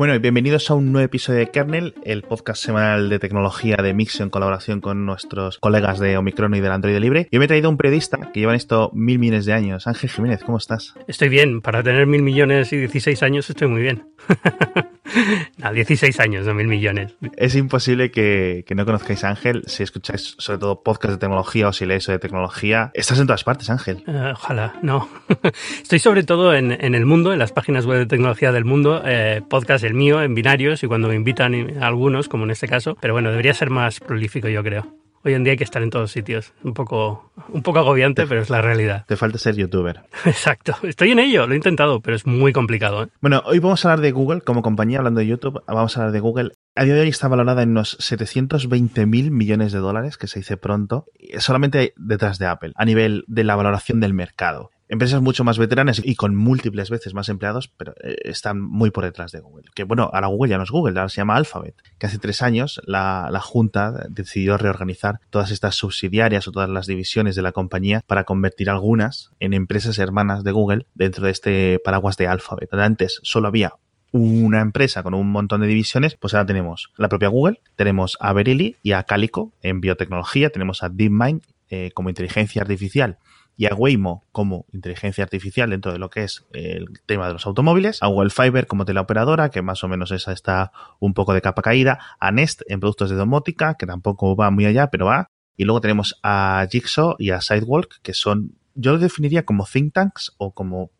Bueno, y bienvenidos a un nuevo episodio de Kernel, el podcast semanal de tecnología de Mixio en colaboración con nuestros colegas de Omicron y del Android Libre. Yo me he traído un periodista que lleva en esto mil millones de años. Ángel Jiménez, ¿cómo estás? Estoy bien. Para tener mil millones y 16 años estoy muy bien. no, 16 años, no mil millones. Es imposible que, no conozcáis a Ángel si escucháis sobre todo podcast de tecnología o si leéis de tecnología. Estás en todas partes, Ángel. Eh, ojalá, no. Estoy sobre todo en, el mundo, en las páginas web de tecnología del mundo, eh, podcast el mío en binarios y cuando me invitan algunos, como en este caso. Pero bueno, debería ser más prolífico, yo creo. Hoy en día hay que estar en todos sitios. Un poco, un poco agobiante, pero es la realidad. Te falta ser youtuber. Exacto. Estoy en ello, lo he intentado, pero es muy complicado. ¿eh? Bueno, hoy vamos a hablar de Google como compañía, hablando de YouTube, vamos a hablar de Google. A día de hoy está valorada en unos 720 mil millones de dólares, que se dice pronto, solamente detrás de Apple, a nivel de la valoración del mercado empresas mucho más veteranas y con múltiples veces más empleados, pero eh, están muy por detrás de Google. Que bueno, ahora Google ya no es Google, ahora se llama Alphabet. Que hace tres años la, Junta decidió reorganizar todas estas subsidiarias o todas las divisiones de la compañía para convertir algunas en empresas hermanas de Google dentro de este paraguas de Alphabet. Antes solo había una empresa con un montón de divisiones, pues ahora tenemos la propia Google, tenemos a Verily y a Calico en biotecnología, tenemos a DeepMind eh, como inteligencia artificial y a Waymo como inteligencia artificial dentro de lo que es el tema de los automóviles, a Google Fiber como teleoperadora, que más o menos esa está un poco de capa caída, a Nest en productos de domótica, que tampoco va muy allá, pero va, y luego tenemos a Jigsaw y a Sidewalk, que son, yo lo definiría como think tanks o como,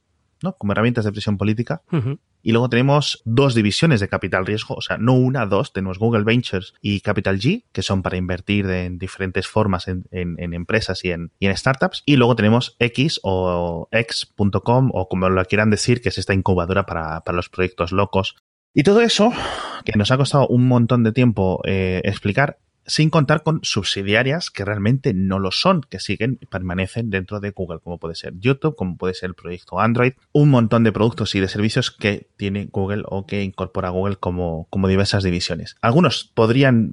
¿no? Como herramientas de presión política, y luego tenemos dos divisiones de capital riesgo, o sea, no una, dos. Tenemos Google Ventures y Capital G, que son para invertir en diferentes formas en, empresas y en, startups. Y luego tenemos X o X.com o como lo quieran decir, que es esta incubadora para, los proyectos locos. Y todo eso, que nos ha costado un montón de tiempo eh, explicar, sin contar con subsidiarias que realmente no lo son, que siguen y permanecen dentro de Google, como puede ser YouTube, como puede ser el proyecto Android, un montón de productos y de servicios que tiene Google o que incorpora Google como, como diversas divisiones. Algunos podrían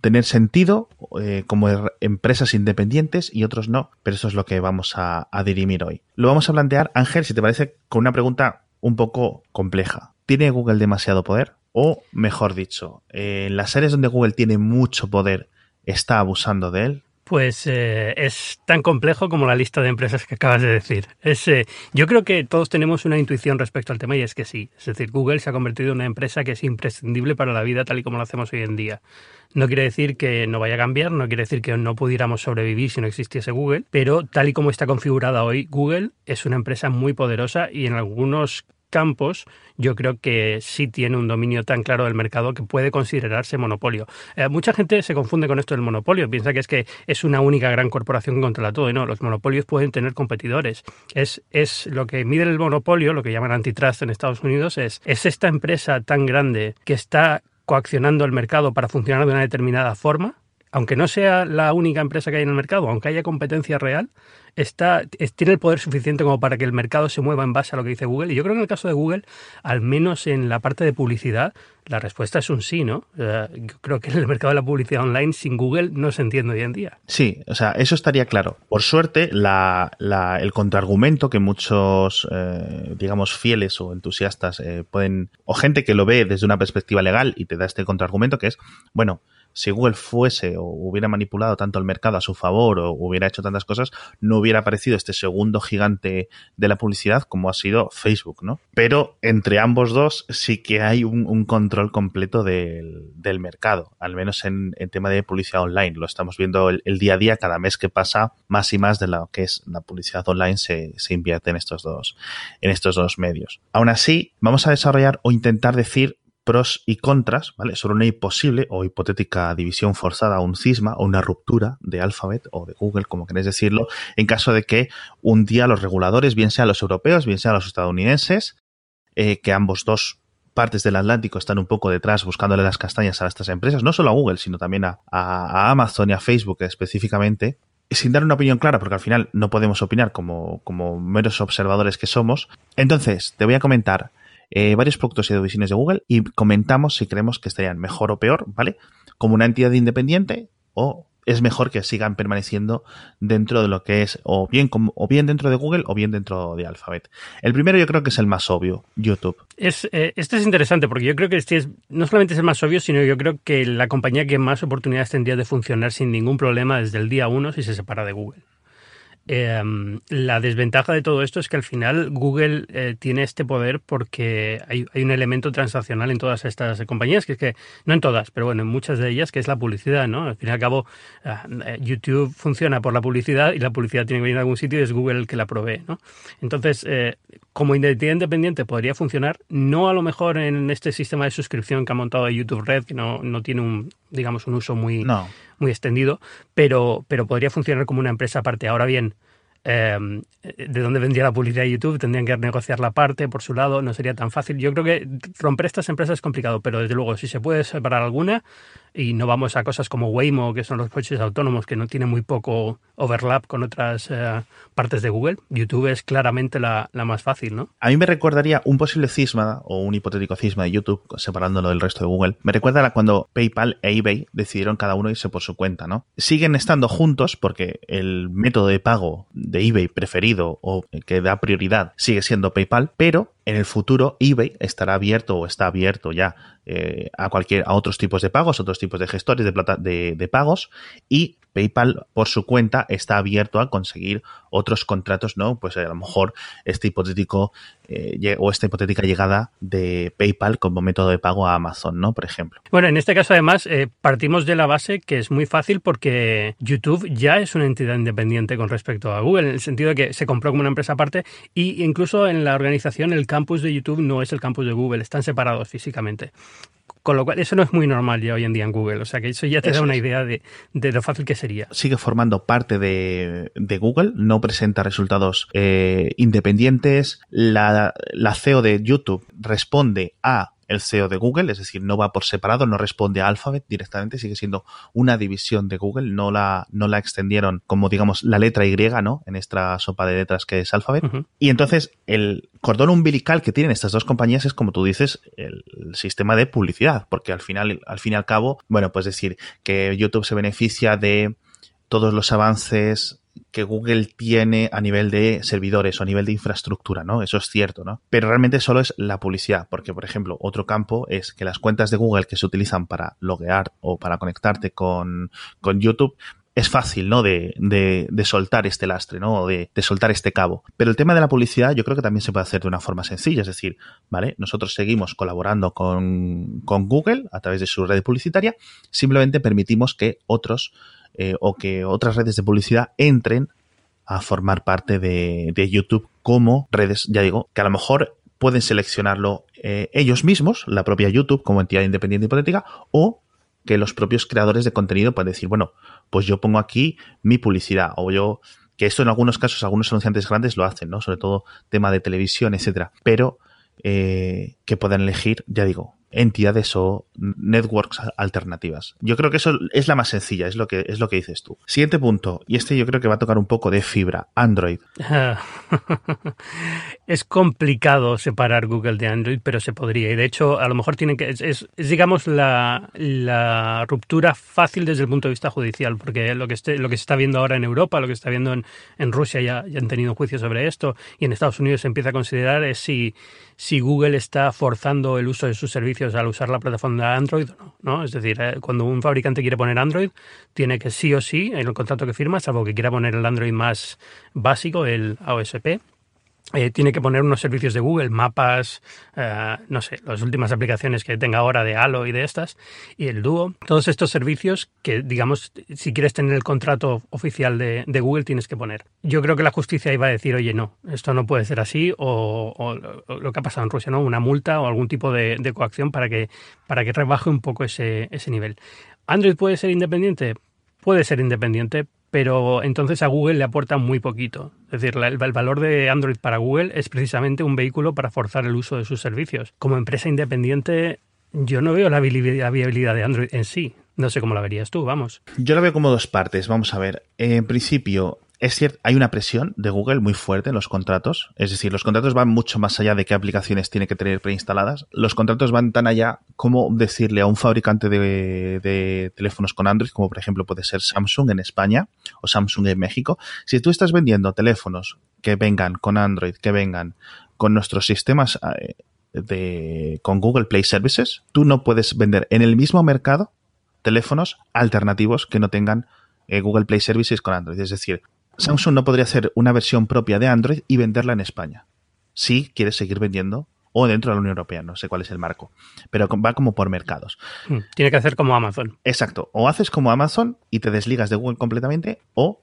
tener sentido eh, como empresas independientes y otros no, pero eso es lo que vamos a, a dirimir hoy. Lo vamos a plantear, Ángel, si te parece, con una pregunta un poco compleja. ¿Tiene Google demasiado poder? O, mejor dicho, en las áreas donde Google tiene mucho poder, ¿está abusando de él? Pues eh, es tan complejo como la lista de empresas que acabas de decir. Es, eh, yo creo que todos tenemos una intuición respecto al tema y es que sí. Es decir, Google se ha convertido en una empresa que es imprescindible para la vida tal y como lo hacemos hoy en día. No quiere decir que no vaya a cambiar, no quiere decir que no pudiéramos sobrevivir si no existiese Google, pero tal y como está configurada hoy, Google es una empresa muy poderosa y en algunos campos, yo creo que sí tiene un dominio tan claro del mercado que puede considerarse monopolio. Eh, mucha gente se confunde con esto del monopolio, piensa que es que es una única gran corporación que controla todo, y no, los monopolios pueden tener competidores. Es, es lo que mide el monopolio, lo que llaman antitrust en Estados Unidos, es, es esta empresa tan grande que está coaccionando el mercado para funcionar de una determinada forma, aunque no sea la única empresa que hay en el mercado, aunque haya competencia real, está, tiene el poder suficiente como para que el mercado se mueva en base a lo que dice Google. Y yo creo que en el caso de Google, al menos en la parte de publicidad, la respuesta es un sí, ¿no? yo creo que en el mercado de la publicidad online sin Google no se entiende hoy en día. Sí, o sea, eso estaría claro. Por suerte, la, el contraargumento que muchos, eh, digamos, fieles o entusiastas eh, pueden, o gente que lo ve desde una perspectiva legal y te da este contraargumento que es, bueno, si Google fuese o hubiera manipulado tanto el mercado a su favor o hubiera hecho tantas cosas, no hubiera aparecido este segundo gigante de la publicidad como ha sido Facebook, ¿no? Pero entre ambos dos sí que hay un, control completo del, mercado, al menos en, tema de publicidad online. Lo estamos viendo el, día a día, cada mes que pasa, más y más de lo que es la publicidad online se, se invierte en estos dos, en estos dos medios. Aún así, vamos a desarrollar o intentar decir pros y contras, ¿vale? Sobre una posible o hipotética división forzada, un cisma o una ruptura de Alphabet o de Google, como queréis decirlo, en caso de que un día los reguladores, bien sean los europeos, bien sean los estadounidenses, eh, que ambos dos partes del Atlántico están un poco detrás buscándole las castañas a estas empresas, no solo a Google, sino también a, a Amazon y a Facebook específicamente, sin dar una opinión clara, porque al final no podemos opinar como, como meros observadores que somos. Entonces, te voy a comentar eh, varios productos y divisiones de Google y comentamos si creemos que estarían mejor o peor, ¿vale? Como una entidad independiente o es mejor que sigan permaneciendo dentro de lo que es o bien, o bien dentro de Google o bien dentro de Alphabet. El primero yo creo que es el más obvio, YouTube. Es, eh, este es interesante porque yo creo que este es, no solamente es el más obvio, sino yo creo que la compañía que más oportunidades tendría de funcionar sin ningún problema desde el día uno si se separa de Google. Em, la desventaja de todo esto es que al final Google eh, tiene este poder porque hay, un elemento transaccional en todas estas compañías, que es que, no en todas, pero bueno, en muchas de ellas, que es la publicidad, ¿no? Al fin y al cabo, ah, eh, YouTube funciona por la publicidad y la publicidad tiene que venir de algún sitio y es Google el que la provee, ¿no? Entonces, eh, como identidad independiente podría funcionar, no a lo mejor en este sistema de suscripción que ha montado YouTube Red, que no, no tiene un, digamos, un uso muy, muy extendido, pero, pero podría funcionar como una empresa aparte. Ahora bien, Em, de dónde vendría la publicidad de YouTube, tendrían que negociar la parte por su lado, no sería tan fácil. Yo creo que romper estas empresas es complicado, pero desde luego, si se puede separar alguna y no vamos a cosas como Waymo, que son los coches autónomos, que no tienen muy poco overlap con otras eh, partes de Google, YouTube es claramente la, más fácil, ¿no? A mí me recordaría un posible cisma o un hipotético cisma de YouTube, separándolo del resto de Google. Me recuerda a cuando PayPal e eBay decidieron cada uno irse por su cuenta, ¿no? Siguen estando juntos porque el método de pago de eBay preferido o que da prioridad sigue siendo PayPal, pero en el futuro eBay estará abierto o está abierto ya eh, a cualquier a otros tipos de pagos, otros tipos de gestores de, plata, de, de pagos y PayPal por su cuenta está abierto a conseguir otros contratos, ¿no? Pues a lo mejor este hipotético eh, o esta hipotética llegada de PayPal como método de pago a Amazon, ¿no? Por ejemplo. Bueno, en este caso además eh, partimos de la base que es muy fácil porque YouTube ya es una entidad independiente con respecto a Google, en el sentido de que se compró como una empresa aparte y incluso en la organización el campus de YouTube no es el campus de Google, están separados físicamente. Con lo cual, eso no es muy normal ya hoy en día en Google. O sea que eso ya te da una idea de, lo fácil que sería. Sigue formando parte de, Google, no presenta resultados eh, independientes. La, la CEO de YouTube responde a el CEO de Google, es decir, no va por separado, no responde a Alphabet directamente, sigue siendo una división de Google, no la, no la extendieron como digamos la letra Y, ¿no? En esta sopa de letras que es Alphabet. Y entonces el cordón umbilical que tienen estas dos compañías es, como tú dices, el, sistema de publicidad, porque al final, al fin y al cabo, bueno, pues decir que YouTube se beneficia de todos los avances que Google tiene a nivel de servidores o a nivel de infraestructura, ¿no? Eso es cierto, ¿no? Pero realmente solo es la publicidad, porque, por ejemplo, otro campo es que las cuentas de Google que se utilizan para loguear o para conectarte con, con YouTube es fácil, ¿no? De, de, de, soltar este lastre, ¿no? De, de, soltar este cabo. Pero el tema de la publicidad yo creo que también se puede hacer de una forma sencilla. Es decir, ¿vale? Nosotros seguimos colaborando con, con Google a través de su red publicitaria. Simplemente permitimos que otros eh, o que otras redes de publicidad entren a formar parte de, YouTube como redes, ya digo, que a lo mejor pueden seleccionarlo eh, ellos mismos, la propia YouTube como entidad independiente hipotética, o que los propios creadores de contenido pueden decir, bueno, pues yo pongo aquí mi publicidad, o yo, que esto en algunos casos, algunos anunciantes grandes lo hacen, ¿no? Sobre todo tema de televisión, etcétera. Pero eh, que puedan elegir, ya digo, entidades o networks alternativas. Yo creo que eso es la más sencilla, es lo que es lo que dices tú. Siguiente punto, y este yo creo que va a tocar un poco de fibra, Android. es complicado separar Google de Android, pero se podría. Y de hecho, a lo mejor tienen que es, digamos la, ruptura fácil desde el punto de vista judicial, porque lo que esté, lo que se está viendo ahora en Europa, lo que se está viendo en, Rusia ya, ya han tenido juicio sobre esto, y en Estados Unidos se empieza a considerar es si si Google está forzando el uso de sus servicios al usar la plataforma de Android o no, ¿no? Es decir, eh, cuando un fabricante quiere poner Android, tiene que sí o sí, en el contrato que firma, salvo que quiera poner el Android más básico, el AOSP, eh, tiene que poner unos servicios de Google, mapas, eh, no sé, las últimas aplicaciones que tenga ahora de Halo y de estas, y el Duo. Todos estos servicios que, digamos, si quieres tener el contrato oficial de, Google, tienes que poner. Yo creo que la justicia iba a decir, oye, no, esto no puede ser así, o, lo que ha pasado en Rusia, ¿no? Una multa o algún tipo de, coacción para que, para que rebaje un poco ese, ese nivel. ¿Android puede ser independiente? Puede ser independiente, pero entonces a Google le aporta muy poquito. Es decir, el, valor de Android para Google es precisamente un vehículo para forzar el uso de sus servicios. Como empresa independiente, yo no veo la viabilidad de Android en sí. No sé cómo la verías tú, vamos. Yo la veo como dos partes. Vamos a ver. En principio, es cierto, hay una presión de Google muy fuerte en los contratos. Es decir, los contratos van mucho más allá de qué aplicaciones tiene que tener preinstaladas. Los contratos van tan allá como decirle a un fabricante de, de teléfonos con Android, como por ejemplo puede ser Samsung en España o Samsung en México, si tú estás vendiendo teléfonos que vengan con Android, que vengan con nuestros sistemas eh, de, con Google Play Services, tú no puedes vender en el mismo mercado teléfonos alternativos que no tengan eh, Google Play Services con Android. Es decir, Samsung no podría hacer una versión propia de Android y venderla en España. Si quieres seguir vendiendo o dentro de la Unión Europea, no sé cuál es el marco, pero va como por mercados. Hmm, tiene que hacer como Amazon. Exacto, o haces como Amazon y te desligas de Google completamente o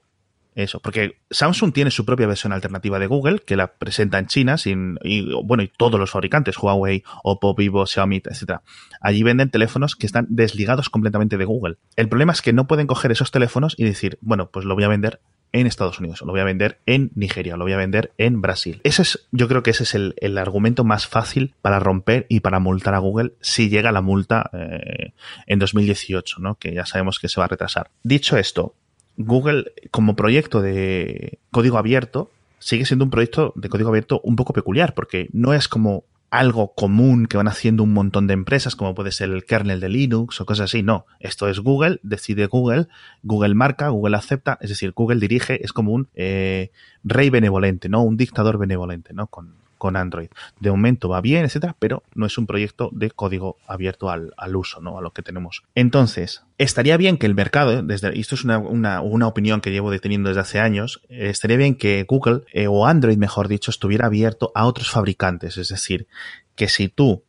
eso, porque Samsung tiene su propia versión alternativa de Google que la presenta en China sin, y bueno, y todos los fabricantes, Huawei, Oppo, Vivo, Xiaomi, etcétera. Allí venden teléfonos que están desligados completamente de Google. El problema es que no pueden coger esos teléfonos y decir, bueno, pues lo voy a vender en Estados Unidos, lo voy a vender en Nigeria, lo voy a vender en Brasil. Ese es, yo creo que ese es el, argumento más fácil para romper y para multar a Google si llega la multa eh, en 2018, ¿no? Que ya sabemos que se va a retrasar. Dicho esto, Google como proyecto de código abierto sigue siendo un proyecto de código abierto un poco peculiar porque no es como algo común que van haciendo un montón de empresas, como puede ser el kernel de Linux o cosas así. No, esto es Google, decide Google, Google marca, Google acepta, es decir, Google dirige, es como un eh, rey benevolente, ¿no? Un dictador benevolente, ¿no? Con, con Android. De momento va bien, etcétera, pero no es un proyecto de código abierto al, uso, ¿no? A lo que tenemos. Entonces, estaría bien que el mercado, desde, y esto es una, una, opinión que llevo deteniendo desde hace años, eh, estaría bien que Google, eh, o Android mejor dicho, estuviera abierto a otros fabricantes. Es decir, que si tú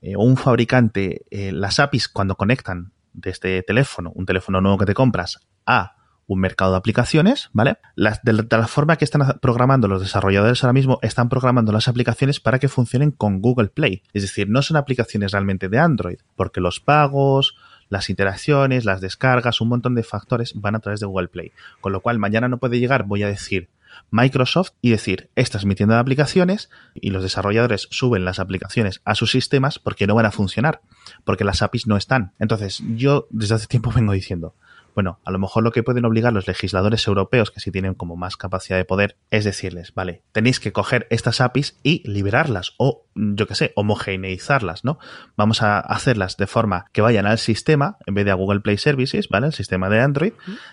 eh, o un fabricante, las APIs cuando conectan de este teléfono, un teléfono nuevo que te compras, a un mercado de aplicaciones, ¿vale? de, la, forma que están programando los desarrolladores ahora mismo, están programando las aplicaciones para que funcionen con Google Play. Es decir, no son aplicaciones realmente de Android, porque los pagos, las interacciones, las descargas, un montón de factores van a través de Google Play. Con lo cual, mañana no puede llegar, voy a decir, Microsoft y decir, esta es mi de aplicaciones y los desarrolladores suben las aplicaciones a sus sistemas porque no van a funcionar, porque las APIs no están. Entonces, yo desde hace tiempo vengo diciendo, bueno, a lo mejor lo que pueden obligar los legisladores europeos, que sí tienen como más capacidad de poder, es decirles, vale, tenéis que coger estas APIs y liberarlas o, yo qué sé, homogeneizarlas, ¿no? Vamos a hacerlas de forma que vayan al sistema en vez de a Google Play Services, ¿vale? El sistema de Android.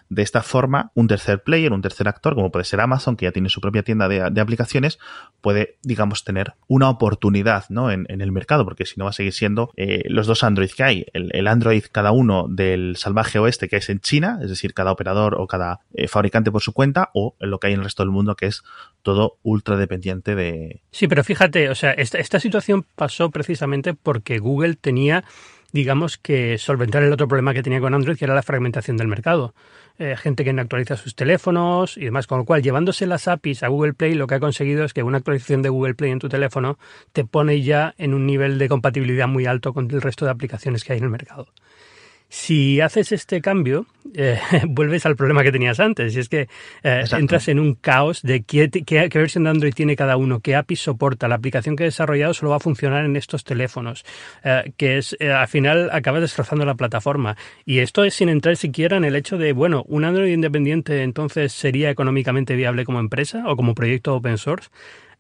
De esta forma, un tercer player, un tercer actor, como puede ser Amazon, que ya tiene su propia tienda de, aplicaciones, puede, digamos, tener una oportunidad, ¿no? En, el mercado, porque si no va a seguir siendo eh, los dos Android que hay, el, el Android cada uno del salvaje oeste que es en China, es decir, cada operador o cada eh, fabricante por su cuenta, o lo que hay en el resto del mundo, que es todo ultra dependiente de... Sí, pero fíjate, o sea, esta, esta situación pasó precisamente porque Google tenía digamos que solventar el otro problema que tenía con Android, que era la fragmentación del mercado. Eh, gente que no actualiza sus teléfonos y demás, con lo cual llevándose las APIs a Google Play lo que ha conseguido es que una actualización de Google Play en tu teléfono te pone ya en un nivel de compatibilidad muy alto con el resto de aplicaciones que hay en el mercado. Si haces este cambio, eh, vuelves al problema que tenías antes, y es que eh, entras en un caos de qué, qué, versión de Android tiene cada uno, qué API soporta, la aplicación que he desarrollado solo va a funcionar en estos teléfonos, eh, que es, al final acabas destrozando la plataforma. Y esto es sin entrar siquiera en el hecho de, bueno, un Android independiente entonces sería económicamente viable como empresa o como proyecto open source.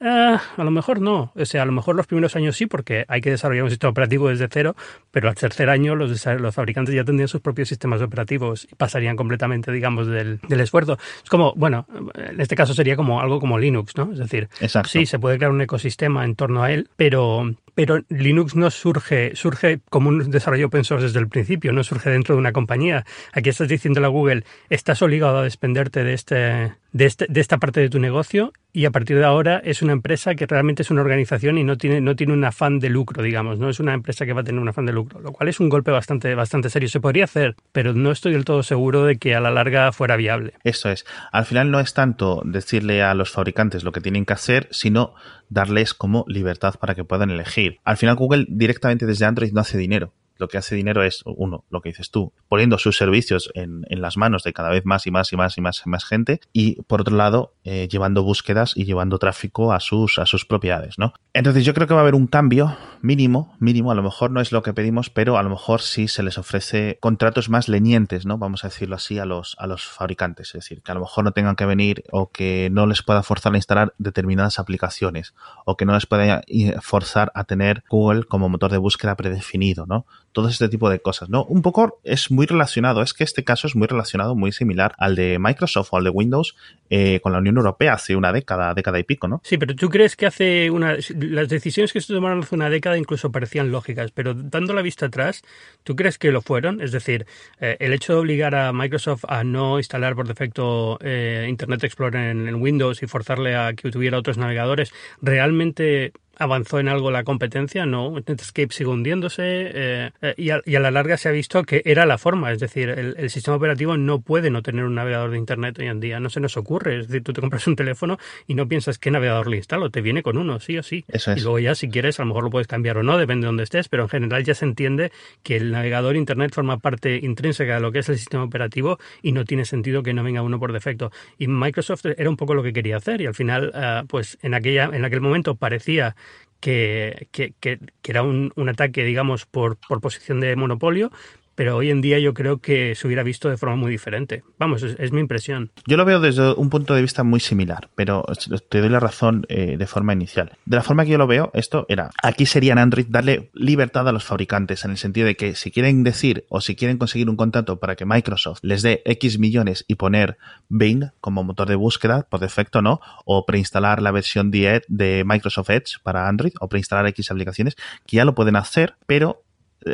Ah, a lo mejor no. O sea, a lo mejor los primeros años sí, porque hay que desarrollar un sistema operativo desde cero, pero al tercer año los, los fabricantes ya tendrían sus propios sistemas operativos y pasarían completamente, digamos, del, del, esfuerzo. Es como, bueno, en este caso sería como algo como Linux, ¿no? Es decir, sí, se puede crear un ecosistema en torno a él, pero, pero Linux no surge, surge como un desarrollo open source desde el principio, no surge dentro de una compañía. Aquí estás diciendo a Google, estás obligado a desprenderte de este, de, este, de esta parte de tu negocio y a partir de ahora es una empresa que realmente es una organización y no tiene, no tiene un afán de lucro, digamos, no es una empresa que va a tener un afán de lucro, lo cual es un golpe bastante, bastante serio. Se podría hacer, pero no estoy del todo seguro de que a la larga fuera viable. Eso es. Al final no es tanto decirle a los fabricantes lo que tienen que hacer, sino darles como libertad para que puedan elegir. Al final Google directamente desde Android no hace dinero lo que hace dinero es, uno, lo que dices tú, poniendo sus servicios en, las manos de cada vez más y más y más y más y más gente, y por otro lado, eh, llevando búsquedas y llevando tráfico a sus, a sus propiedades, ¿no? Entonces yo creo que va a haber un cambio mínimo, mínimo, a lo mejor no es lo que pedimos, pero a lo mejor sí se les ofrece contratos más lenientes, ¿no? Vamos a decirlo así a los, a los fabricantes. Es decir, que a lo mejor no tengan que venir o que no les pueda forzar a instalar determinadas aplicaciones o que no les pueda forzar a tener Google como motor de búsqueda predefinido, ¿no? Todo este tipo de cosas, ¿no? Un poco es muy relacionado, es que este caso es muy relacionado, muy similar al de Microsoft o al de Windows eh, con la Unión Europea hace una década, década y pico, ¿no? Sí, pero tú crees que hace una... Las decisiones que se tomaron hace una década incluso parecían lógicas, pero dando la vista atrás, ¿tú crees que lo fueron? Es decir, eh, el hecho de obligar a Microsoft a no instalar por defecto eh, Internet Explorer en, Windows y forzarle a que tuviera otros navegadores, ¿realmente avanzó en algo la competencia, no, Netscape sigue hundiéndose eh, eh, y, a, la larga se ha visto que era la forma, es decir, el, sistema operativo no puede no tener un navegador de Internet hoy en día, no se nos ocurre, es decir, tú te compras un teléfono y no piensas qué navegador le instalo, te viene con uno, sí o sí. Eso es. Y luego ya si quieres a lo mejor lo puedes cambiar o no, depende de dónde estés, pero en general ya se entiende que el navegador Internet forma parte intrínseca de lo que es el sistema operativo y no tiene sentido que no venga uno por defecto. Y Microsoft era un poco lo que quería hacer y al final, eh, pues en, aquella, en aquel momento parecía que, que, que, era un, un, ataque, digamos, por, por posición de monopolio, pero hoy en día yo creo que se hubiera visto de forma muy diferente. Vamos, es, mi impresión. Yo lo veo desde un punto de vista muy similar, pero te doy la razón eh, de forma inicial. De la forma que yo lo veo, esto era, aquí sería Android darle libertad a los fabricantes, en el sentido de que si quieren decir o si quieren conseguir un contrato para que Microsoft les dé X millones y poner Bing como motor de búsqueda, por defecto, ¿no? O preinstalar la versión de Microsoft Edge para Android o preinstalar X aplicaciones, que ya lo pueden hacer, pero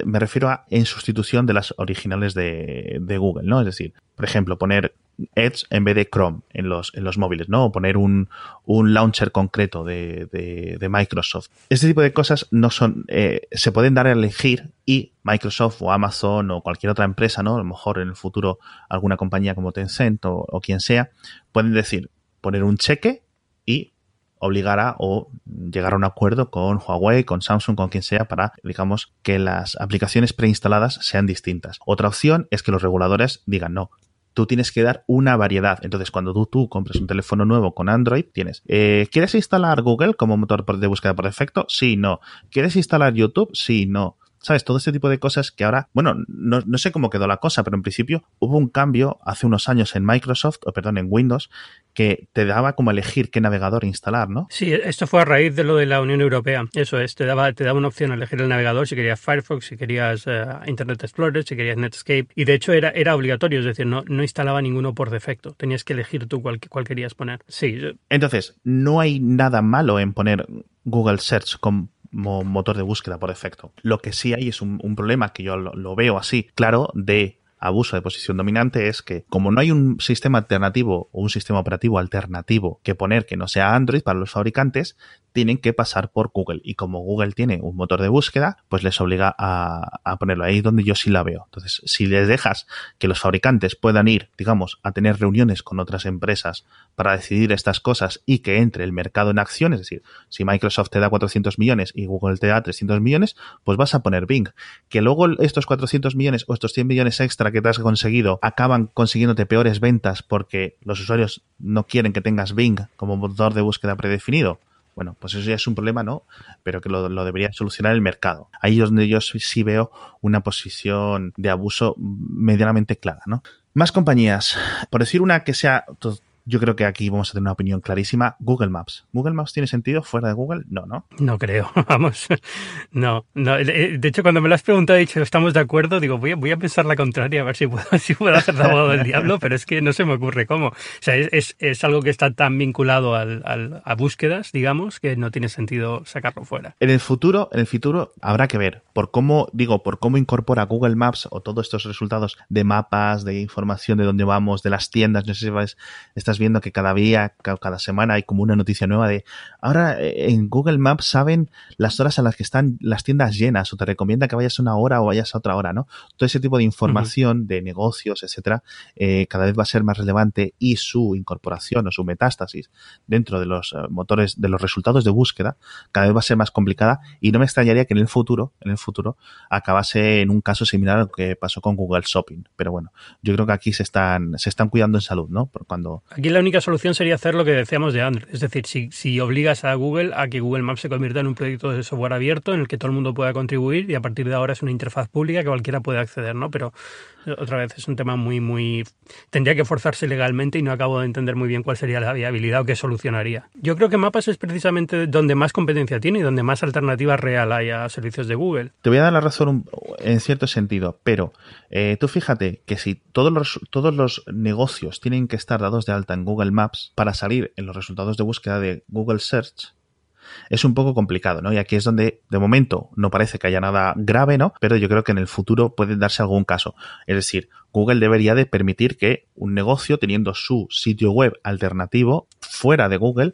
me refiero a en sustitución de las originales de, Google, ¿no? Es decir, por ejemplo, poner Edge en vez de Chrome en los, en los móviles, ¿no? O poner un, launcher concreto de, Microsoft. Este tipo de cosas no son, eh, se pueden dar a elegir y Microsoft o Amazon o cualquier otra empresa, ¿no? A lo mejor en el futuro alguna compañía como Tencent o, quien sea, pueden decir, poner un cheque obligará o llegar a un acuerdo con Huawei, con Samsung, con quien sea, para, digamos, que las aplicaciones preinstaladas sean distintas. Otra opción es que los reguladores digan no. Tú tienes que dar una variedad. Entonces, cuando tú, tú compres un teléfono nuevo con Android, tienes, eh, ¿quieres instalar Google como motor de búsqueda por defecto? Sí, no. ¿Quieres instalar YouTube? Sí, no. ¿Sabes? Todo este tipo de cosas que ahora, bueno, no, no, sé cómo quedó la cosa, pero en principio hubo un cambio hace unos años en Microsoft, o perdón, en Windows, que te daba como elegir qué navegador instalar, ¿no? Sí, esto fue a raíz de lo de la Unión Europea. Eso es, te daba, te daba una opción a elegir el navegador si querías Firefox, si querías eh, Internet Explorer, si querías Netscape. Y de hecho era, era obligatorio, es decir, no, no instalaba ninguno por defecto. Tenías que elegir tú cuál, cuál querías poner. Sí. Entonces, no hay nada malo en poner Google Search con motor de búsqueda por defecto. Lo que sí hay es un, problema que yo lo, veo así, claro, de abuso de posición dominante es que como no hay un sistema alternativo o un sistema operativo alternativo que poner que no sea Android para los fabricantes, tienen que pasar por Google. Y como Google tiene un motor de búsqueda, pues les obliga a, ponerlo ahí donde yo sí la veo. Entonces, si les dejas que los fabricantes puedan ir, digamos, a tener reuniones con otras empresas para decidir estas cosas y que entre el mercado en acción, es decir, si Microsoft te da 400 millones y Google te da 300 millones, pues vas a poner Bing. Que luego estos 400 millones o estos 100 millones extra que te has conseguido acaban consiguiéndote peores ventas porque los usuarios no quieren que tengas Bing como motor de búsqueda predefinido bueno, pues eso ya es un problema, ¿no? Pero que lo, debería solucionar el mercado. Ahí es donde yo sí veo una posición de abuso medianamente clara, ¿no? Más compañías. Por decir una que sea yo creo que aquí vamos a tener una opinión clarísima. Google Maps. ¿Google Maps tiene sentido fuera de Google? No, ¿no? No creo, vamos. No, no. De hecho, cuando me lo has preguntado y dicho, ¿estamos de acuerdo? Digo, voy a, voy a pensar la contraria, a ver si puedo, si puedo hacer de abogado del diablo, pero es que no se me ocurre cómo. O sea, es, es, algo que está tan vinculado al, al, a búsquedas, digamos, que no tiene sentido sacarlo fuera. En el futuro, en el futuro habrá que ver por cómo, digo, por cómo incorpora Google Maps o todos estos resultados de mapas, de información de dónde vamos, de las tiendas, no sé si vais, estás viendo que cada día, cada semana hay como una noticia nueva de ahora eh, en Google Maps saben las horas a las que están las tiendas llenas o te recomienda que vayas a una hora o vayas a otra hora, ¿no? Todo ese tipo de información de negocios, etcétera, eh, cada vez va a ser más relevante y su incorporación o su metástasis dentro de los eh, motores, de los resultados de búsqueda, cada vez va a ser más complicada y no me extrañaría que en el futuro, en el futuro acabase en un caso similar a lo que pasó con Google Shopping. Pero bueno, yo creo que aquí se están, se están cuidando en salud, ¿no? Por cuando... Aquí la única solución sería hacer lo que decíamos de Android. Es decir, si, obligas a Google a que Google Maps se convierta en un proyecto de software abierto en el que todo el mundo pueda contribuir y a partir de ahora es una interfaz pública que cualquiera puede acceder, ¿no? Pero otra vez es un tema muy, muy... Tendría que forzarse legalmente y no acabo de entender muy bien cuál sería la viabilidad o qué solucionaría. Yo creo que Mapas es precisamente donde más competencia tiene y donde más alternativa real hay a servicios de Google. Te voy a dar la razón en cierto sentido, pero eh, tú fíjate que si todos los, todos los negocios tienen que estar dados de alta en Google Maps para salir en los resultados de búsqueda de Google Search, es un poco complicado, ¿no? Y aquí es donde, de momento, no parece que haya nada grave, ¿no? Pero yo creo que en el futuro puede darse algún caso. Es decir, Google debería de permitir que un negocio, teniendo su sitio web alternativo fuera de Google,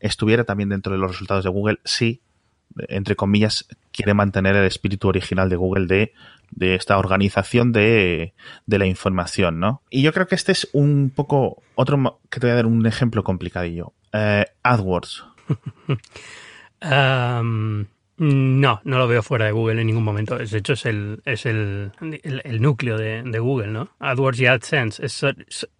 estuviera también dentro de los resultados de Google si, entre comillas, quiere mantener el espíritu original de Google de, de esta organización de, de, la información, ¿no? Y yo creo que este es un poco otro que te voy a dar un ejemplo complicadillo. Eh, AdWords. um, no, no lo veo fuera de Google en ningún momento. De hecho, es el, es el, el, núcleo de, de, Google, ¿no? AdWords y AdSense. Es,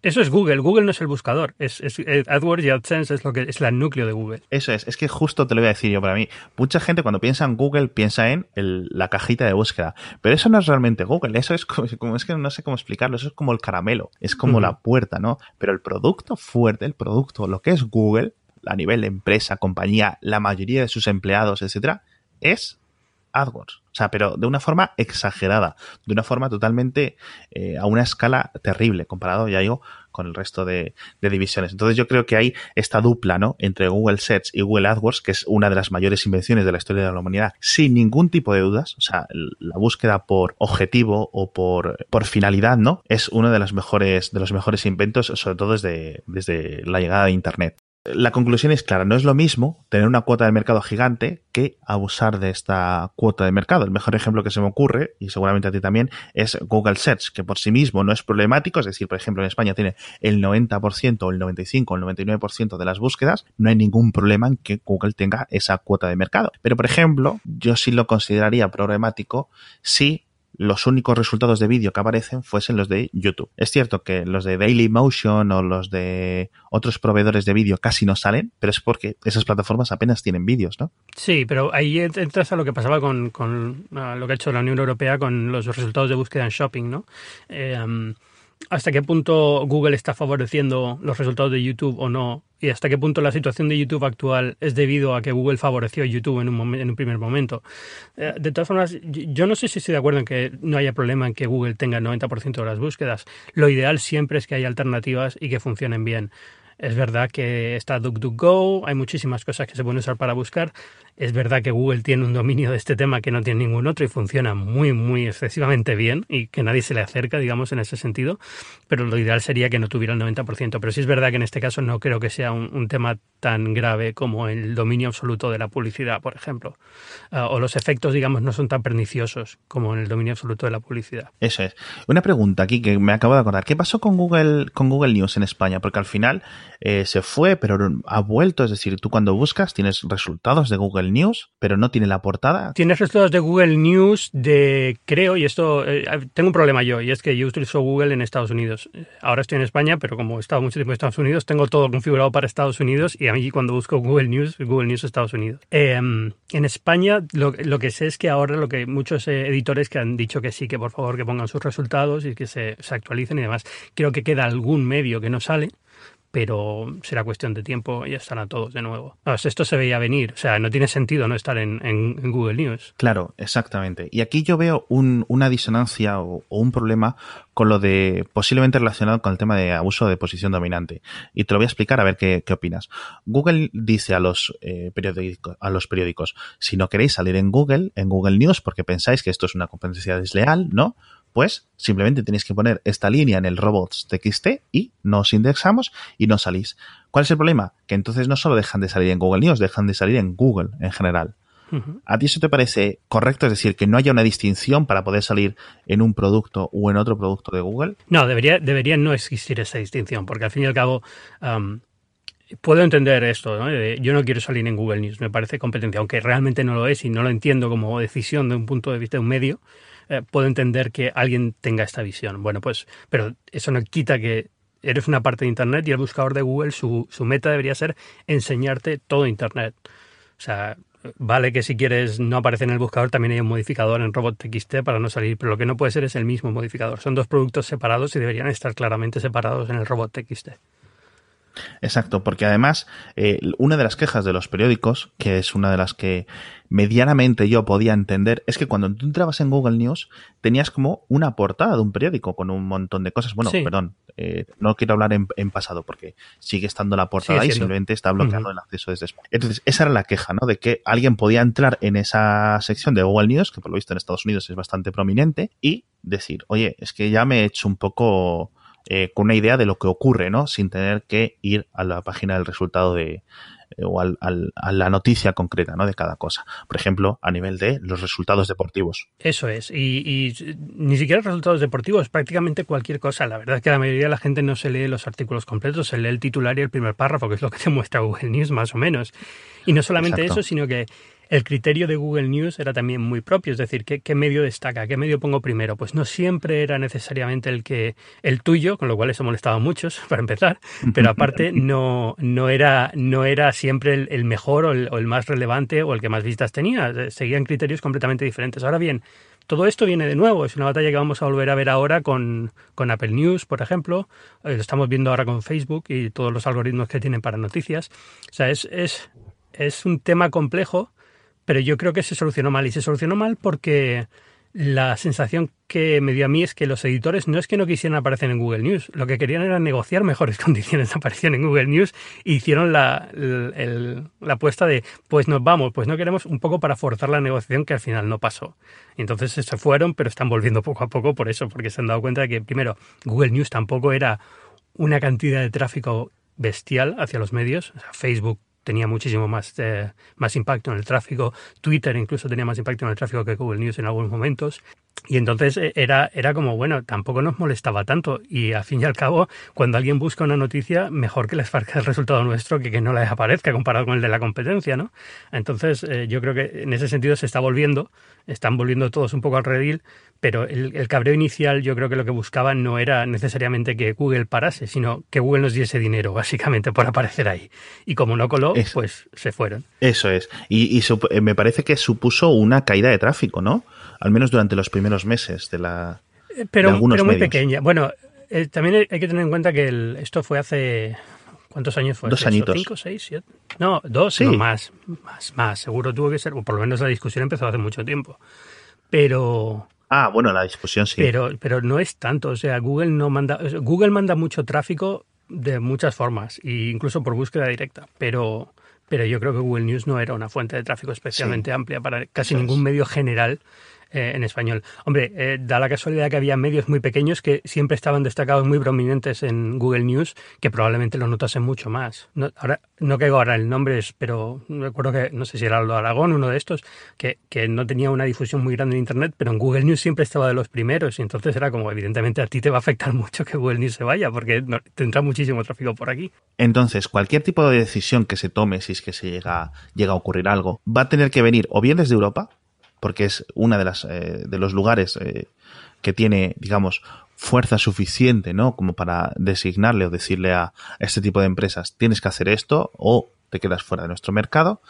eso es Google. Google no es el buscador. Es, es, AdWords y AdSense es lo que es el núcleo de Google. Eso es. Es que justo te lo voy a decir yo para mí. Mucha gente cuando piensa en Google piensa en el, la cajita de búsqueda. Pero eso no es realmente Google. Eso es como, como es que no sé cómo explicarlo. Eso es como el caramelo. Es como uh -huh. la puerta, ¿no? Pero el producto fuerte, el producto, lo que es Google, a nivel de empresa, compañía, la mayoría de sus empleados, etcétera, es AdWords. O sea, pero de una forma exagerada, de una forma totalmente eh, a una escala terrible, comparado, ya digo, con el resto de, divisiones. Entonces yo creo que hay esta dupla, ¿no? Entre Google Search y Google AdWords, que es una de las mayores invenciones de la historia de la humanidad, sin ningún tipo de dudas. O sea, la búsqueda por objetivo o por, por finalidad, ¿no? Es uno de los mejores, de los mejores inventos, sobre todo desde, desde la llegada de Internet. La conclusión es clara, no es lo mismo tener una cuota de mercado gigante que abusar de esta cuota de mercado. El mejor ejemplo que se me ocurre, y seguramente a ti también, es Google Search, que por sí mismo no es problemático, es decir, por ejemplo, en España tiene el 90%, el 95%, el 99% de las búsquedas, no hay ningún problema en que Google tenga esa cuota de mercado. Pero, por ejemplo, yo sí lo consideraría problemático si los únicos resultados de vídeo que aparecen fuesen los de YouTube. Es cierto que los de Dailymotion o los de otros proveedores de vídeo casi no salen, pero es porque esas plataformas apenas tienen vídeos, ¿no? Sí, pero ahí entras a lo que pasaba con, con lo que ha hecho la Unión Europea con los resultados de búsqueda en shopping, ¿no? Eh, hasta qué punto Google está favoreciendo los resultados de YouTube o no y hasta qué punto la situación de YouTube actual es debido a que Google favoreció YouTube en un, en un primer momento. Eh, de todas formas, yo no sé si estoy de acuerdo en que no haya problema en que Google tenga el 90% de las búsquedas. Lo ideal siempre es que haya alternativas y que funcionen bien. Es verdad que está DuckDuckGo, hay muchísimas cosas que se pueden usar para buscar. Es verdad que Google tiene un dominio de este tema que no tiene ningún otro y funciona muy, muy excesivamente bien y que nadie se le acerca, digamos, en ese sentido. Pero lo ideal sería que no tuviera el 90%. Pero sí es verdad que en este caso no creo que sea un, tema tan grave como el dominio absoluto de la publicidad, por ejemplo. Uh, o los efectos, digamos, no son tan perniciosos como en el dominio absoluto de la publicidad. Eso es. Una pregunta aquí que me acabo de acordar. ¿Qué pasó con Google, con Google News en España? Porque al final eh, se fue, pero ha vuelto. Es decir, tú cuando buscas tienes resultados de Google News, pero no tiene la portada. Tienes resultados de Google News de, creo, y esto, eh, tengo un problema yo, y es que yo utilizo Google en Estados Unidos. Ahora estoy en España, pero como he estado mucho tiempo en Estados Unidos, tengo todo configurado para Estados Unidos y a mí cuando busco Google News, Google News Estados Unidos. Eh, en España lo, lo, que sé es que ahora lo que muchos eh, editores que han dicho que sí, que por favor que pongan sus resultados y que se, se actualicen y demás. Creo que queda algún medio que no sale pero será cuestión de tiempo y estarán todos de nuevo. Esto se veía venir, o sea, no tiene sentido no estar en, Google News. Claro, exactamente. Y aquí yo veo un, una disonancia o, un problema con lo de posiblemente relacionado con el tema de abuso de posición dominante. Y te lo voy a explicar a ver qué, qué opinas. Google dice a los, eh, periódicos, a los periódicos, si no queréis salir en Google, en Google News, porque pensáis que esto es una competencia desleal, ¿no? Pues simplemente tenéis que poner esta línea en el robots.txt y nos indexamos y no salís. ¿Cuál es el problema? Que entonces no solo dejan de salir en Google News, dejan de salir en Google en general. Uh -huh. ¿A ti eso te parece correcto? Es decir, que no haya una distinción para poder salir en un producto o en otro producto de Google. No, debería, debería no existir esa distinción, porque al fin y al cabo um, puedo entender esto, ¿no? yo no quiero salir en Google News, me parece competencia, aunque realmente no lo es y no lo entiendo como decisión de un punto de vista de un medio, eh, puedo entender que alguien tenga esta visión. Bueno, pues, pero eso no quita que eres una parte de Internet y el buscador de Google, su, meta debería ser enseñarte todo Internet. O sea, vale que si quieres no aparece en el buscador, también hay un modificador en robot.txt para no salir, pero lo que no puede ser es el mismo modificador. Son dos productos separados y deberían estar claramente separados en el robot.txt. Exacto, porque además eh, una de las quejas de los periódicos, que es una de las que medianamente yo podía entender, es que cuando tú entrabas en Google News tenías como una portada de un periódico con un montón de cosas. Bueno, perdón, eh, no quiero hablar en, pasado porque sigue estando la portada y simplemente está bloqueando el acceso desde España. Entonces, esa era la queja, ¿no? De que alguien podía entrar en esa sección de Google News, que por lo visto en Estados Unidos es bastante prominente, y decir, oye, es que ya me he hecho un poco eh, con una idea de lo que ocurre, ¿no? Sin tener que ir a la página del resultado de eh, o al, a la noticia concreta, ¿no? De cada cosa. Por ejemplo, a nivel de los resultados deportivos. Eso es. Y, ni siquiera resultados deportivos, prácticamente cualquier cosa. La verdad es que la mayoría de la gente no se lee los artículos completos, se lee el titular y el primer párrafo, que es lo que te muestra Google News, más o menos. Y no solamente eso, sino que el criterio de Google News era también muy propio, es decir, ¿qué, ¿qué, medio destaca? ¿Qué medio pongo primero? Pues no siempre era necesariamente el que el tuyo, con lo cual eso molestaba a muchos, para empezar, pero aparte no, no, era, no era siempre el, mejor o el, más relevante o el que más vistas tenía, seguían criterios completamente diferentes. Ahora bien, todo esto viene de nuevo, es una batalla que vamos a volver a ver ahora con, con Apple News, por ejemplo, eh, lo estamos viendo ahora con Facebook y todos los algoritmos que tienen para noticias. O sea, es, es, es un tema complejo pero yo creo que se solucionó mal. Y se solucionó mal porque la sensación que me dio a mí es que los editores no es que no quisieran aparecer en Google News, lo que querían era negociar mejores condiciones de aparición en Google News y hicieron la, la apuesta de pues nos vamos, pues no queremos un poco para forzar la negociación que al final no pasó. Entonces se fueron, pero están volviendo poco a poco por eso, porque se han dado cuenta de que primero Google News tampoco era una cantidad de tráfico bestial hacia los medios, o sea, Facebook tenía muchísimo más, eh, más impacto en el tráfico. Twitter incluso tenía más impacto en el tráfico que Google News en algunos momentos. Y entonces eh, era, era como, bueno, tampoco nos molestaba tanto. Y al fin y al cabo, cuando alguien busca una noticia, mejor que les aparezca el resultado nuestro que que no les aparezca comparado con el de la competencia, ¿no? Entonces, eh, yo creo que en ese sentido se está volviendo, están volviendo todos un poco al redil, pero el, cabreo inicial yo creo que lo que buscaban no era necesariamente que Google parase, sino que Google nos diese dinero, básicamente, por aparecer ahí. Y como no coló, pues se fueron. Eso es. Y, eh, me parece que supuso una caída de tráfico, ¿no? Al menos durante los primeros meses de la... Eh, pero, pero muy pequeña. Bueno, eh, también hay que tener en cuenta que esto fue hace... ¿Cuántos años fue? Dos añitos. ¿Cinco, seis, siete? No, dos, sí. no más. Más, más. Seguro tuvo que ser, o por lo menos la discusión empezó hace mucho tiempo. Pero Ah, bueno, la discusión sí. Pero, pero no es tanto. O sea, Google no manda. Google manda mucho tráfico de muchas formas, e incluso por búsqueda directa. Pero, pero yo creo que Google News no era una fuente de tráfico especialmente amplia para casi ningún medio general eh, en español. Hombre, eh, da la casualidad que había medios muy pequeños que siempre estaban destacados muy prominentes en Google News, que probablemente lo notasen mucho más. No, ahora no caigo ahora el nombre, pero recuerdo que, no sé si era Aldo Aragón, uno de estos, que, que no tenía una difusión muy grande en Internet, pero en Google News siempre estaba de los primeros, y entonces era como, evidentemente a ti te va a afectar mucho que Google News se vaya, porque tendrá muchísimo tráfico por aquí. Entonces, cualquier tipo de decisión que se tome, si es que se llega a ocurrir algo, va a tener que venir o bien desde Europa, porque es una de las eh, de los lugares eh, que tiene, digamos, fuerza suficiente, ¿no? Como para designarle o decirle a este tipo de empresas tienes que hacer esto o te quedas fuera de nuestro mercado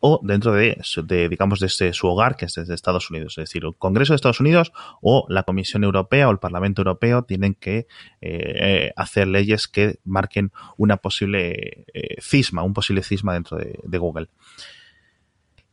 o dentro de, digamos, desde su hogar, que es desde Estados Unidos. Es decir, el Congreso de Estados Unidos o la Comisión Europea o el Parlamento Europeo tienen que eh, hacer leyes que marquen una posible cisma, un posible cisma dentro de Google.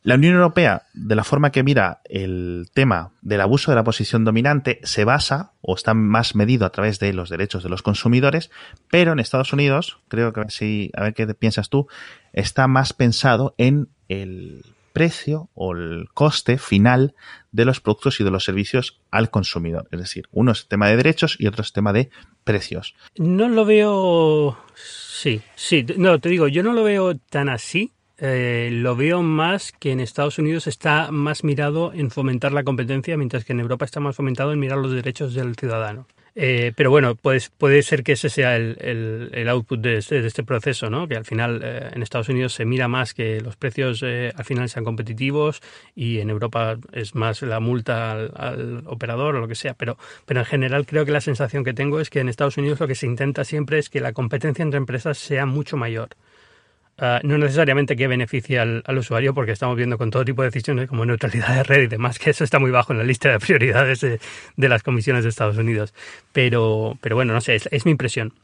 La Unión Europea, de la forma que mira el tema del abuso de la posición dominante, se basa o está más medido a través de los derechos de los consumidores, pero en Estados Unidos, creo que si, a ver qué piensas tú, está más pensado en el precio o el coste final de los productos y de los servicios al consumidor. Es decir, uno es tema de derechos y otro es tema de precios. No lo veo. Sí, sí, no, te digo, yo no lo veo tan así eh, lo veo más que en Estados Unidos está más mirado en fomentar la competencia, mientras que en Europa está más fomentado en mirar los derechos del ciudadano. Eh, pero bueno, pues, puede ser que ese sea el, output de este, de este, proceso, ¿no? Que al final eh, en Estados Unidos se mira más que los precios eh, al final sean competitivos y en Europa es más la multa al, operador o lo que sea. Pero, pero en general creo que la sensación que tengo es que en Estados Unidos lo que se intenta siempre es que la competencia entre empresas sea mucho mayor. Ah, no necesariamente que beneficie al, usuario, porque estamos viendo con todo tipo de decisiones como neutralidad de red y demás, que eso está muy bajo en la lista de prioridades de, las comisiones de Estados Unidos. Pero, pero bueno, no sé, es, mi impresión.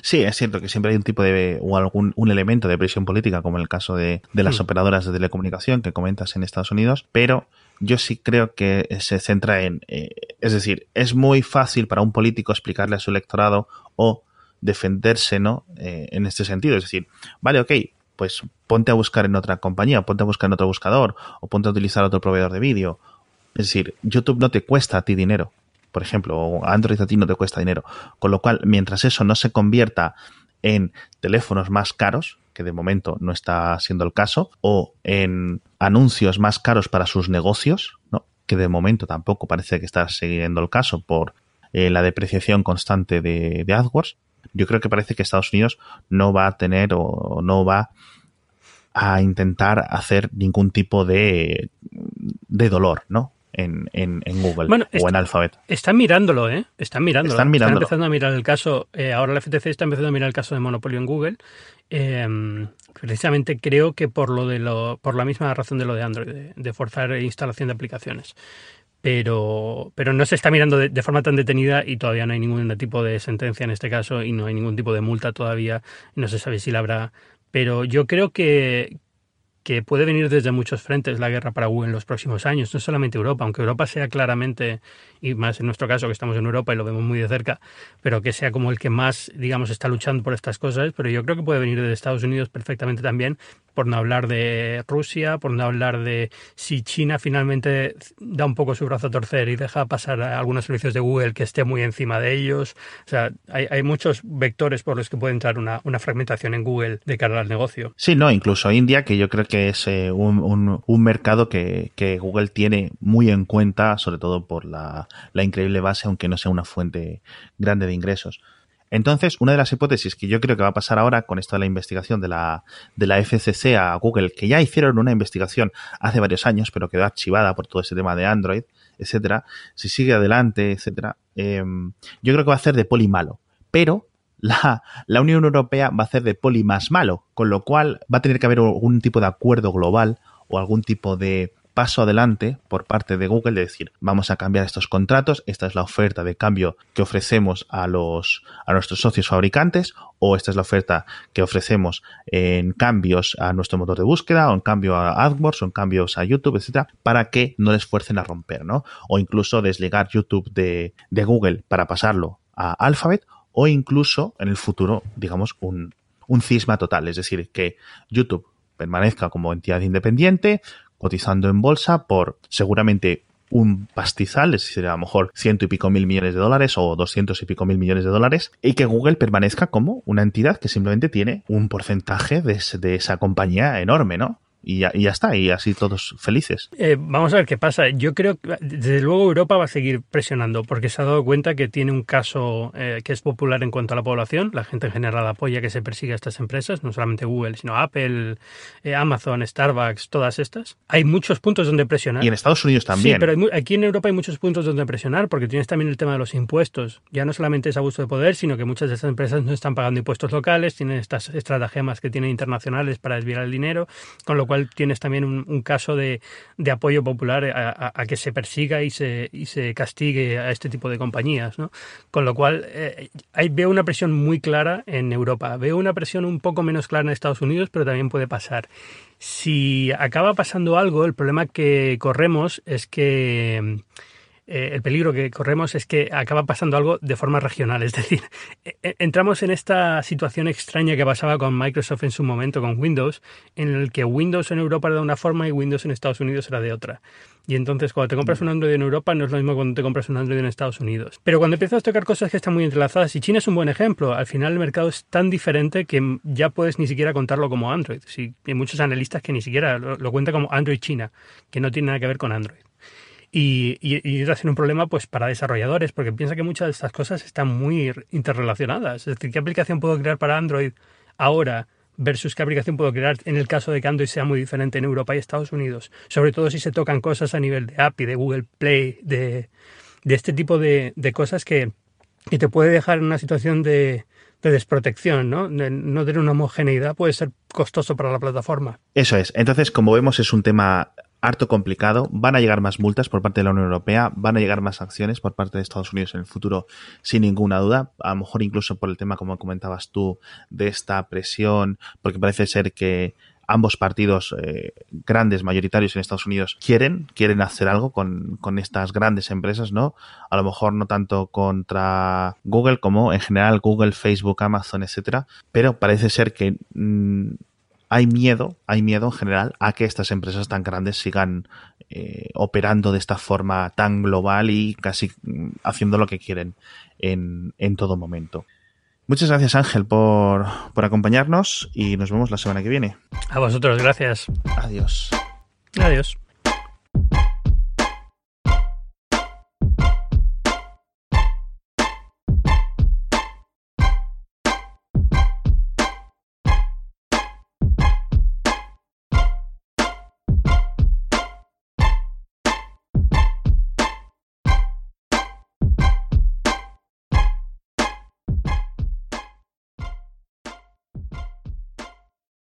Sí, es cierto que siempre hay un tipo de o algún un elemento de presión política, como en el caso de, las hmm. operadoras de telecomunicación que comentas en Estados Unidos, pero yo sí creo que se centra en, eh, es decir, es muy fácil para un político explicarle a su electorado o defenderse, ¿no? Eh, en este sentido. Es decir, vale, ok, pues ponte a buscar en otra compañía, ponte a buscar en otro buscador, o ponte a utilizar otro proveedor de vídeo. Es decir, YouTube no te cuesta a ti dinero, por ejemplo, o Android a ti no te cuesta dinero. Con lo cual, mientras eso no se convierta en teléfonos más caros, que de momento no está siendo el caso, o en anuncios más caros para sus negocios, ¿no? que de momento tampoco parece que está siguiendo el caso por eh, la depreciación constante de, de AdWords, yo creo que parece que Estados Unidos no va a tener o no va a intentar hacer ningún tipo de, de dolor, ¿no? En, en, Google o en Alphabet. Están mirándolo, ¿eh? Están mirándolo. Están, mirándolo. empezando a mirar el caso. Eh, ahora la FTC está empezando a mirar el caso de monopolio en Google. Em, precisamente creo que por lo de lo, por la misma razón de lo de Android, de, de forzar instalación de aplicaciones pero, pero no se está mirando de, forma tan detenida y todavía no hay ningún tipo de sentencia en este caso y no hay ningún tipo de multa todavía. No se sabe si la habrá. Pero yo creo que, que puede venir desde muchos frentes la guerra para Google en los próximos años, no solamente Europa, aunque Europa sea claramente, y más en nuestro caso que estamos en Europa y lo vemos muy de cerca, pero que sea como el que más, digamos, está luchando por estas cosas, pero yo creo que puede venir desde Estados Unidos perfectamente también, por no hablar de Rusia, por no hablar de si China finalmente da un poco su brazo a torcer y deja pasar algunos servicios de Google que esté muy encima de ellos. O sea, hay, muchos vectores por los que puede entrar una, una fragmentación en Google de cara al negocio. Sí, no, incluso India, que yo creo que es eh, un, mercado que, Google tiene muy en cuenta, sobre todo por la, increíble base, aunque no sea una fuente grande de ingresos. Entonces, una de las hipótesis que yo creo que va a pasar ahora con esto de la investigación de la, de la FCC a Google, que ya hicieron una investigación hace varios años, pero quedó archivada por todo ese tema de Android, etcétera, si sigue adelante, etcétera, em, yo creo que va a ser de poli malo. Pero la, la, Unión Europea va a hacer de poli más malo, con lo cual va a tener que haber algún tipo de acuerdo global o algún tipo de paso adelante por parte de Google de decir vamos a cambiar estos contratos, esta es la oferta de cambio que ofrecemos a los a nuestros socios fabricantes o esta es la oferta que ofrecemos en cambios a nuestro motor de búsqueda o en cambio a AdWords o en cambios a YouTube, etcétera, para que no les fuercen a romper, ¿no? O incluso desligar YouTube de, de Google para pasarlo a Alphabet o incluso en el futuro, digamos, un, un cisma total, es decir, que YouTube permanezca como entidad independiente, cotizando en bolsa por seguramente un pastizal, es decir, a lo mejor ciento y pico mil millones de dólares o doscientos y pico mil millones de dólares, y que Google permanezca como una entidad que simplemente tiene un porcentaje de, de esa compañía enorme, ¿no? Y ya, y ya, está, y así todos felices. Eh, vamos a ver qué pasa. Yo creo que desde luego Europa va a seguir presionando porque se ha dado cuenta que tiene un caso eh, que es popular en cuanto a la población. La gente en general apoya que se persiga a estas empresas, no solamente Google, sino Apple, eh, Amazon, Starbucks, todas estas. Hay muchos puntos donde presionar. Y en Estados Unidos también. Sí, pero aquí en Europa hay muchos puntos donde presionar porque tienes también el tema de los impuestos. Ya no solamente es abuso de poder, sino que muchas de estas empresas no están pagando impuestos locales, tienen estas estratagemas que tienen internacionales para desviar el dinero, con lo cual tienes también un, caso de, apoyo popular a, que se persiga y se, castigue a este tipo de compañías. ¿no? Con lo cual, eh, veo una presión muy clara en Europa. Veo una presión un poco menos clara en Estados Unidos, pero también puede pasar. Si acaba pasando algo, el problema que corremos es que eh, el peligro que corremos es que acaba pasando algo de forma regional. Es decir, e, e, entramos en esta situación extraña que pasaba con Microsoft en su momento, con Windows, en el que Windows en Europa era de una forma y Windows en Estados Unidos era de otra. Y entonces cuando te compras un Android en Europa no es lo mismo cuando te compras un Android en Estados Unidos. Pero cuando empiezas a tocar cosas que están muy entrelazadas, y China es un buen ejemplo, al final el mercado es tan diferente que ya puedes ni siquiera contarlo como Android. Hay muchos analistas que ni siquiera lo, lo cuentan como Android China, que no tiene nada que ver con Android. Y, y, y ser un problema pues para desarrolladores, porque piensa que muchas de estas cosas están muy interrelacionadas. Es decir, ¿qué aplicación puedo crear para Android ahora versus qué aplicación puedo crear en el caso de que Android sea muy diferente en Europa y Estados Unidos? Sobre todo si se tocan cosas a nivel de API, de Google Play, de, de este tipo de, de cosas que, que te puede dejar en una situación de, de desprotección, ¿no? No tener una homogeneidad puede ser costoso para la plataforma. Eso es. Entonces, como vemos, es un tema harto complicado. Van a llegar más multas por parte de la Unión Europea, van a llegar más acciones por parte de Estados Unidos en el futuro, sin ninguna duda. A lo mejor incluso por el tema, como comentabas tú, de esta presión, porque parece ser que ambos partidos eh, grandes, mayoritarios en Estados Unidos, quieren, quieren hacer algo con, con, estas grandes empresas, ¿no? A lo mejor no tanto contra Google como en general Google, Facebook, Amazon, etcétera, pero parece ser que mmm, hay miedo, hay miedo en general a que estas empresas tan grandes sigan eh, operando de esta forma tan global y casi mm, haciendo lo que quieren en, en todo momento. Muchas gracias Ángel por, por acompañarnos y nos vemos la semana que viene. A vosotros, gracias. Adiós. Adiós.